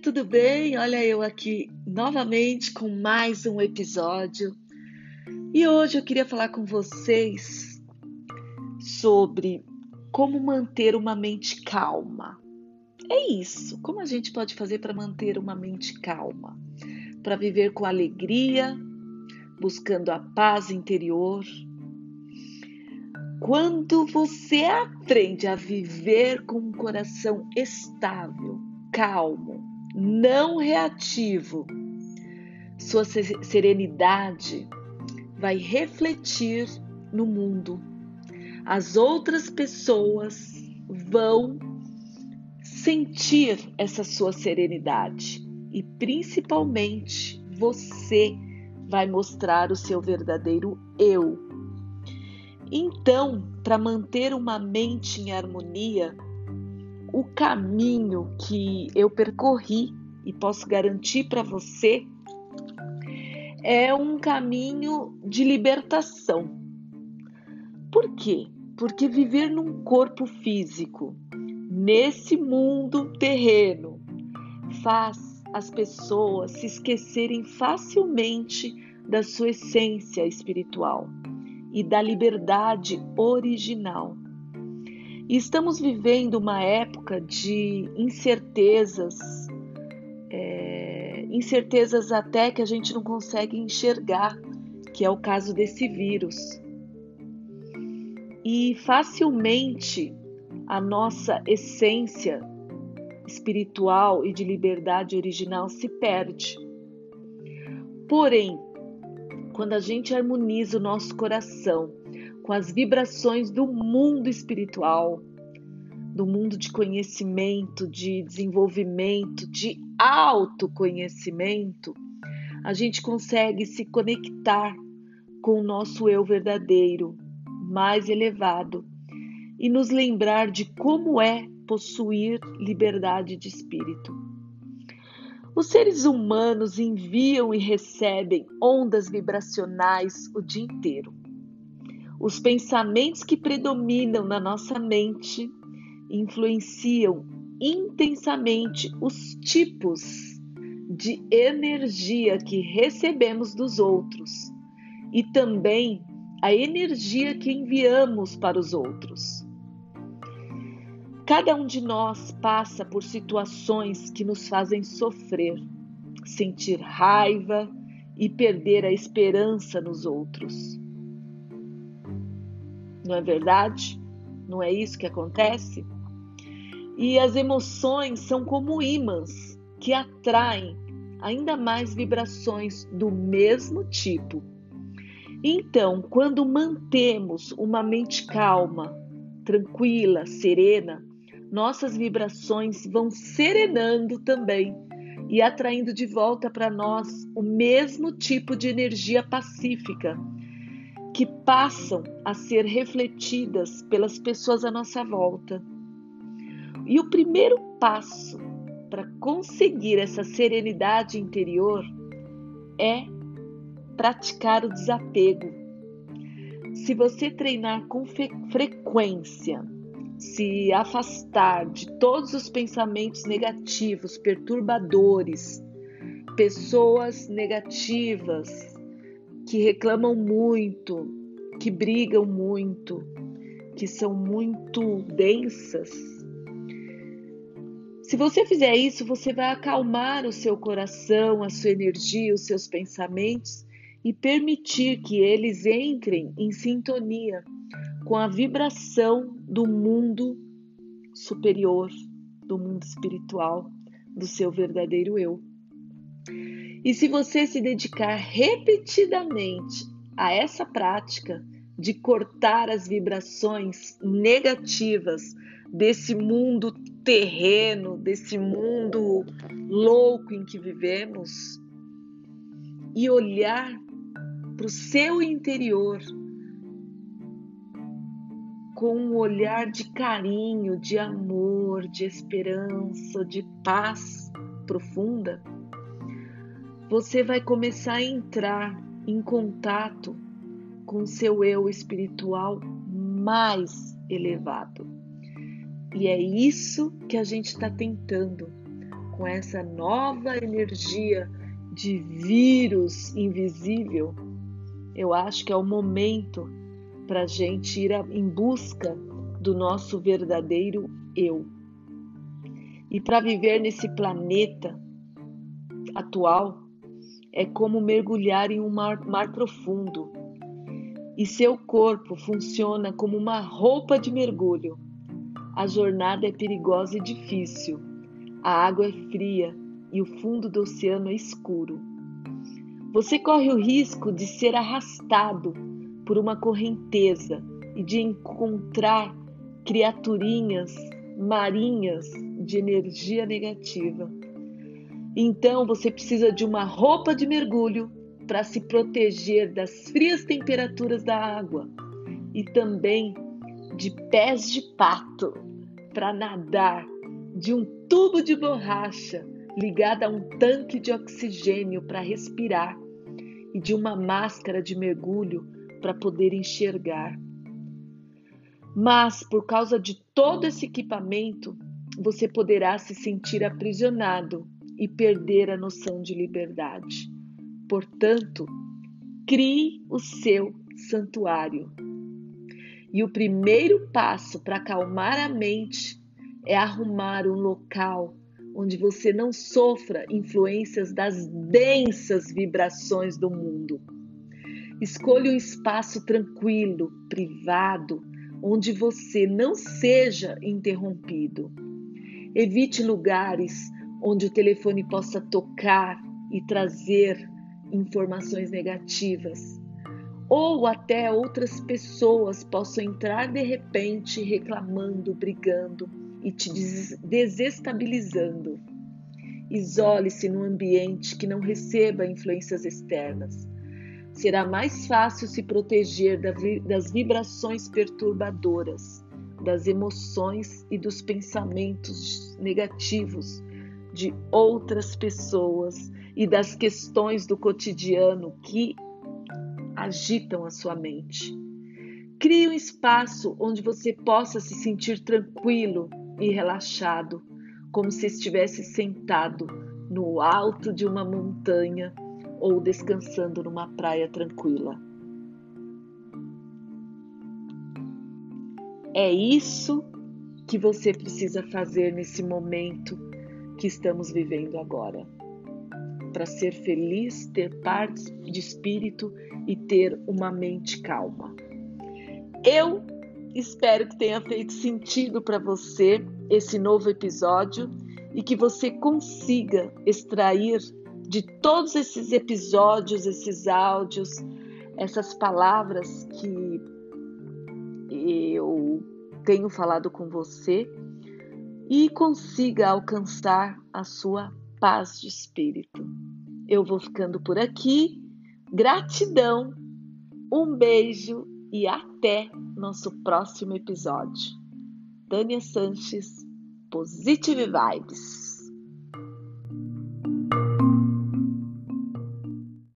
Tudo bem? Olha eu aqui novamente com mais um episódio. E hoje eu queria falar com vocês sobre como manter uma mente calma. É isso. Como a gente pode fazer para manter uma mente calma? Para viver com alegria, buscando a paz interior. Quando você aprende a viver com um coração estável, calmo, não reativo, sua serenidade vai refletir no mundo. As outras pessoas vão sentir essa sua serenidade e principalmente você vai mostrar o seu verdadeiro eu. Então, para manter uma mente em harmonia, o caminho que eu percorri e posso garantir para você é um caminho de libertação. Por quê? Porque viver num corpo físico, nesse mundo terreno, faz as pessoas se esquecerem facilmente da sua essência espiritual e da liberdade original. E estamos vivendo uma época de incertezas, é, incertezas até que a gente não consegue enxergar, que é o caso desse vírus. E facilmente a nossa essência espiritual e de liberdade original se perde. Porém, quando a gente harmoniza o nosso coração com as vibrações do mundo espiritual, do mundo de conhecimento, de desenvolvimento, de autoconhecimento, a gente consegue se conectar com o nosso eu verdadeiro, mais elevado, e nos lembrar de como é possuir liberdade de espírito. Os seres humanos enviam e recebem ondas vibracionais o dia inteiro. Os pensamentos que predominam na nossa mente influenciam intensamente os tipos de energia que recebemos dos outros e também a energia que enviamos para os outros. Cada um de nós passa por situações que nos fazem sofrer, sentir raiva e perder a esperança nos outros. Não é verdade? Não é isso que acontece? E as emoções são como ímãs que atraem ainda mais vibrações do mesmo tipo. Então, quando mantemos uma mente calma, tranquila, serena, nossas vibrações vão serenando também e atraindo de volta para nós o mesmo tipo de energia pacífica que passam a ser refletidas pelas pessoas à nossa volta. E o primeiro passo para conseguir essa serenidade interior é praticar o desapego. Se você treinar com frequência, se afastar de todos os pensamentos negativos, perturbadores, pessoas negativas, que reclamam muito, que brigam muito, que são muito densas. Se você fizer isso, você vai acalmar o seu coração, a sua energia, os seus pensamentos e permitir que eles entrem em sintonia com a vibração do mundo superior, do mundo espiritual, do seu verdadeiro eu. E se você se dedicar repetidamente a essa prática de cortar as vibrações negativas desse mundo terreno, desse mundo louco em que vivemos, e olhar para o seu interior com um olhar de carinho, de amor, de esperança, de paz profunda, você vai começar a entrar em contato com seu eu espiritual mais elevado. E é isso que a gente está tentando com essa nova energia de vírus invisível, eu acho que é o momento para a gente ir em busca do nosso verdadeiro eu. E para viver nesse planeta atual é como mergulhar em um mar, mar profundo. E seu corpo funciona como uma roupa de mergulho. A jornada é perigosa e difícil. A água é fria e o fundo do oceano é escuro. Você corre o risco de ser arrastado por uma correnteza e de encontrar criaturinhas marinhas de energia negativa. Então você precisa de uma roupa de mergulho para se proteger das frias temperaturas da água e também de pés de pato para nadar, de um tubo de borracha ligado a um tanque de oxigênio para respirar e de uma máscara de mergulho para poder enxergar. Mas por causa de todo esse equipamento, você poderá se sentir aprisionado e perder a noção de liberdade. Portanto, crie o seu santuário. E o primeiro passo para acalmar a mente é arrumar um local onde você não sofra influências das densas vibrações do mundo. Escolha um espaço tranquilo, privado, onde você não seja interrompido. Evite lugares onde o telefone possa tocar e trazer informações negativas, ou até outras pessoas possam entrar de repente reclamando, brigando e te desestabilizando. Isole-se num ambiente que não receba influências externas será mais fácil se proteger das vibrações perturbadoras, das emoções e dos pensamentos negativos de outras pessoas e das questões do cotidiano que agitam a sua mente. Crie um espaço onde você possa se sentir tranquilo e relaxado, como se estivesse sentado no alto de uma montanha ou descansando numa praia tranquila. É isso que você precisa fazer nesse momento que estamos vivendo agora. Para ser feliz, ter paz de espírito e ter uma mente calma. Eu espero que tenha feito sentido para você esse novo episódio e que você consiga extrair de todos esses episódios, esses áudios, essas palavras que eu tenho falado com você e consiga alcançar a sua paz de espírito. Eu vou ficando por aqui. Gratidão, um beijo e até nosso próximo episódio. Tânia Sanches, Positive Vibes.